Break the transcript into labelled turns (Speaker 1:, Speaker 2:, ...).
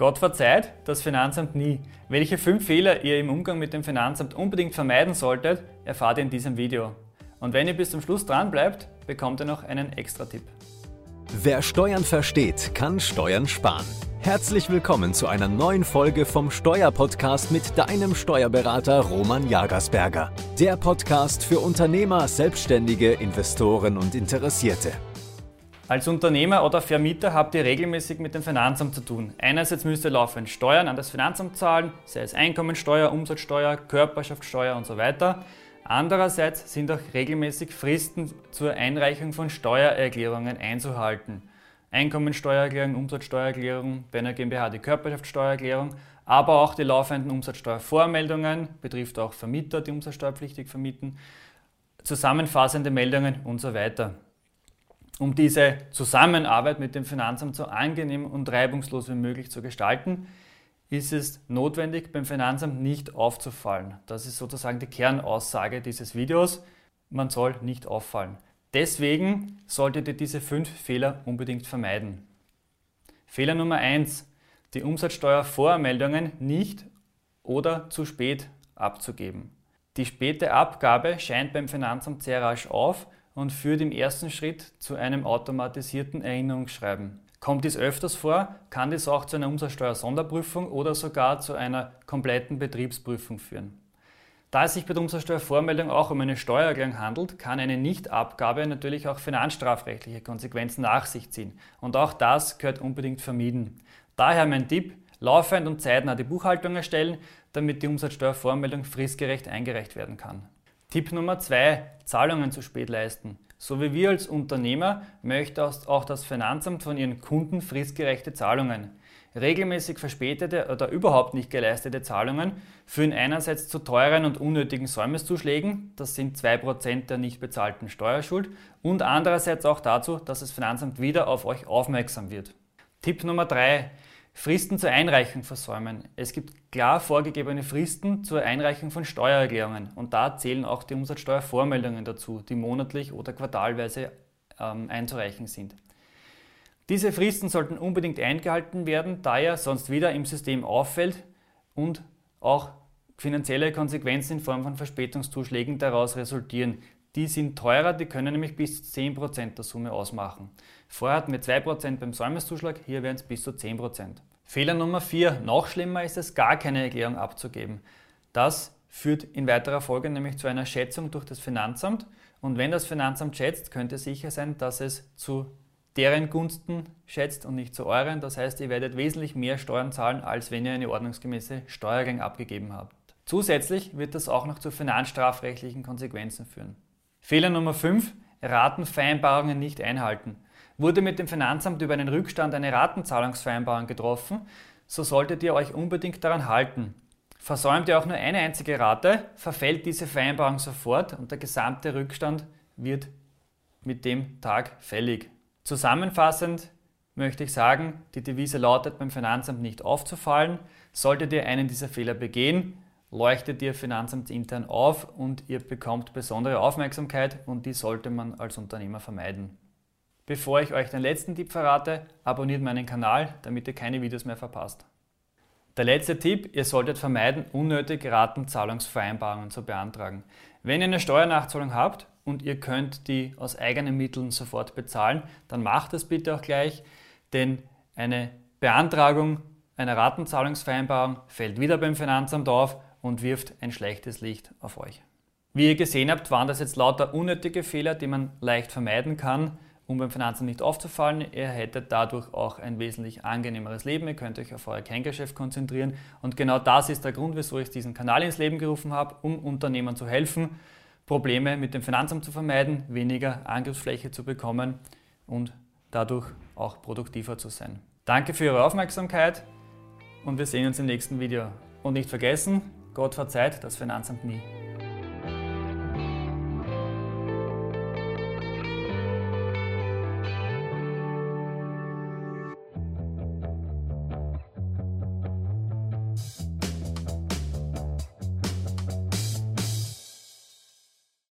Speaker 1: Gott verzeiht, das Finanzamt nie. Welche fünf Fehler ihr im Umgang mit dem Finanzamt unbedingt vermeiden solltet, erfahrt ihr in diesem Video. Und wenn ihr bis zum Schluss dran bleibt, bekommt ihr noch einen extra Tipp.
Speaker 2: Wer Steuern versteht, kann Steuern sparen. Herzlich willkommen zu einer neuen Folge vom Steuerpodcast mit deinem Steuerberater Roman Jagersberger. Der Podcast für Unternehmer, Selbstständige, Investoren und Interessierte.
Speaker 1: Als Unternehmer oder Vermieter habt ihr regelmäßig mit dem Finanzamt zu tun. Einerseits müsst ihr laufend Steuern an das Finanzamt zahlen, sei es Einkommensteuer, Umsatzsteuer, Körperschaftssteuer und so weiter. Andererseits sind auch regelmäßig Fristen zur Einreichung von Steuererklärungen einzuhalten. Einkommensteuererklärung, Umsatzsteuererklärung, bei einer GmbH die Körperschaftssteuererklärung, aber auch die laufenden Umsatzsteuervormeldungen, betrifft auch Vermieter, die umsatzsteuerpflichtig vermieten, zusammenfassende Meldungen und so weiter. Um diese Zusammenarbeit mit dem Finanzamt so angenehm und reibungslos wie möglich zu gestalten, ist es notwendig, beim Finanzamt nicht aufzufallen. Das ist sozusagen die Kernaussage dieses Videos. Man soll nicht auffallen. Deswegen solltet ihr diese fünf Fehler unbedingt vermeiden. Fehler Nummer eins: Die Umsatzsteuervormeldungen nicht oder zu spät abzugeben. Die späte Abgabe scheint beim Finanzamt sehr rasch auf und führt im ersten Schritt zu einem automatisierten Erinnerungsschreiben. Kommt dies öfters vor, kann dies auch zu einer Umsatzsteuer-Sonderprüfung oder sogar zu einer kompletten Betriebsprüfung führen. Da es sich bei der Umsatzsteuervormeldung auch um eine Steuererklärung handelt, kann eine Nichtabgabe natürlich auch finanzstrafrechtliche Konsequenzen nach sich ziehen. Und auch das gehört unbedingt vermieden. Daher mein Tipp, laufend und zeitnah die Buchhaltung erstellen, damit die Umsatzsteuervormeldung fristgerecht eingereicht werden kann. Tipp Nummer zwei: Zahlungen zu spät leisten. So wie wir als Unternehmer möchte auch das Finanzamt von ihren Kunden fristgerechte Zahlungen. Regelmäßig verspätete oder überhaupt nicht geleistete Zahlungen führen einerseits zu teuren und unnötigen Säumniszuschlägen, das sind 2% der nicht bezahlten Steuerschuld, und andererseits auch dazu, dass das Finanzamt wieder auf euch aufmerksam wird. Tipp Nummer 3. Fristen zur Einreichung versäumen. Es gibt klar vorgegebene Fristen zur Einreichung von Steuererklärungen und da zählen auch die Umsatzsteuervormeldungen dazu, die monatlich oder quartalweise ähm, einzureichen sind. Diese Fristen sollten unbedingt eingehalten werden, da er sonst wieder im System auffällt und auch finanzielle Konsequenzen in Form von Verspätungszuschlägen daraus resultieren. Die sind teurer, die können nämlich bis zu 10% der Summe ausmachen. Vorher hatten wir 2% beim Säumniszuschlag, hier wären es bis zu 10%. Fehler Nummer 4. Noch schlimmer ist es, gar keine Erklärung abzugeben. Das führt in weiterer Folge nämlich zu einer Schätzung durch das Finanzamt. Und wenn das Finanzamt schätzt, könnte sicher sein, dass es zu deren Gunsten schätzt und nicht zu euren. Das heißt, ihr werdet wesentlich mehr Steuern zahlen, als wenn ihr eine ordnungsgemäße Steuergang abgegeben habt. Zusätzlich wird das auch noch zu finanzstrafrechtlichen Konsequenzen führen. Fehler Nummer 5. Ratenvereinbarungen nicht einhalten. Wurde mit dem Finanzamt über einen Rückstand eine Ratenzahlungsvereinbarung getroffen, so solltet ihr euch unbedingt daran halten. Versäumt ihr auch nur eine einzige Rate, verfällt diese Vereinbarung sofort und der gesamte Rückstand wird mit dem Tag fällig. Zusammenfassend möchte ich sagen, die Devise lautet beim Finanzamt nicht aufzufallen. Solltet ihr einen dieser Fehler begehen, leuchtet ihr finanzamtsintern auf und ihr bekommt besondere Aufmerksamkeit und die sollte man als Unternehmer vermeiden. Bevor ich euch den letzten Tipp verrate, abonniert meinen Kanal, damit ihr keine Videos mehr verpasst. Der letzte Tipp, ihr solltet vermeiden, unnötig Ratenzahlungsvereinbarungen zu beantragen. Wenn ihr eine Steuernachzahlung habt und ihr könnt die aus eigenen Mitteln sofort bezahlen, dann macht das bitte auch gleich, denn eine Beantragung einer Ratenzahlungsvereinbarung fällt wieder beim Finanzamt auf und wirft ein schlechtes Licht auf euch. Wie ihr gesehen habt, waren das jetzt lauter unnötige Fehler, die man leicht vermeiden kann um beim Finanzamt nicht aufzufallen. Ihr hättet dadurch auch ein wesentlich angenehmeres Leben. Ihr könnt euch auf euer Kerngeschäft konzentrieren. Und genau das ist der Grund, wieso ich diesen Kanal ins Leben gerufen habe, um Unternehmern zu helfen, Probleme mit dem Finanzamt zu vermeiden, weniger Angriffsfläche zu bekommen und dadurch auch produktiver zu sein. Danke für Ihre Aufmerksamkeit und wir sehen uns im nächsten Video. Und nicht vergessen, Gott verzeiht das Finanzamt nie.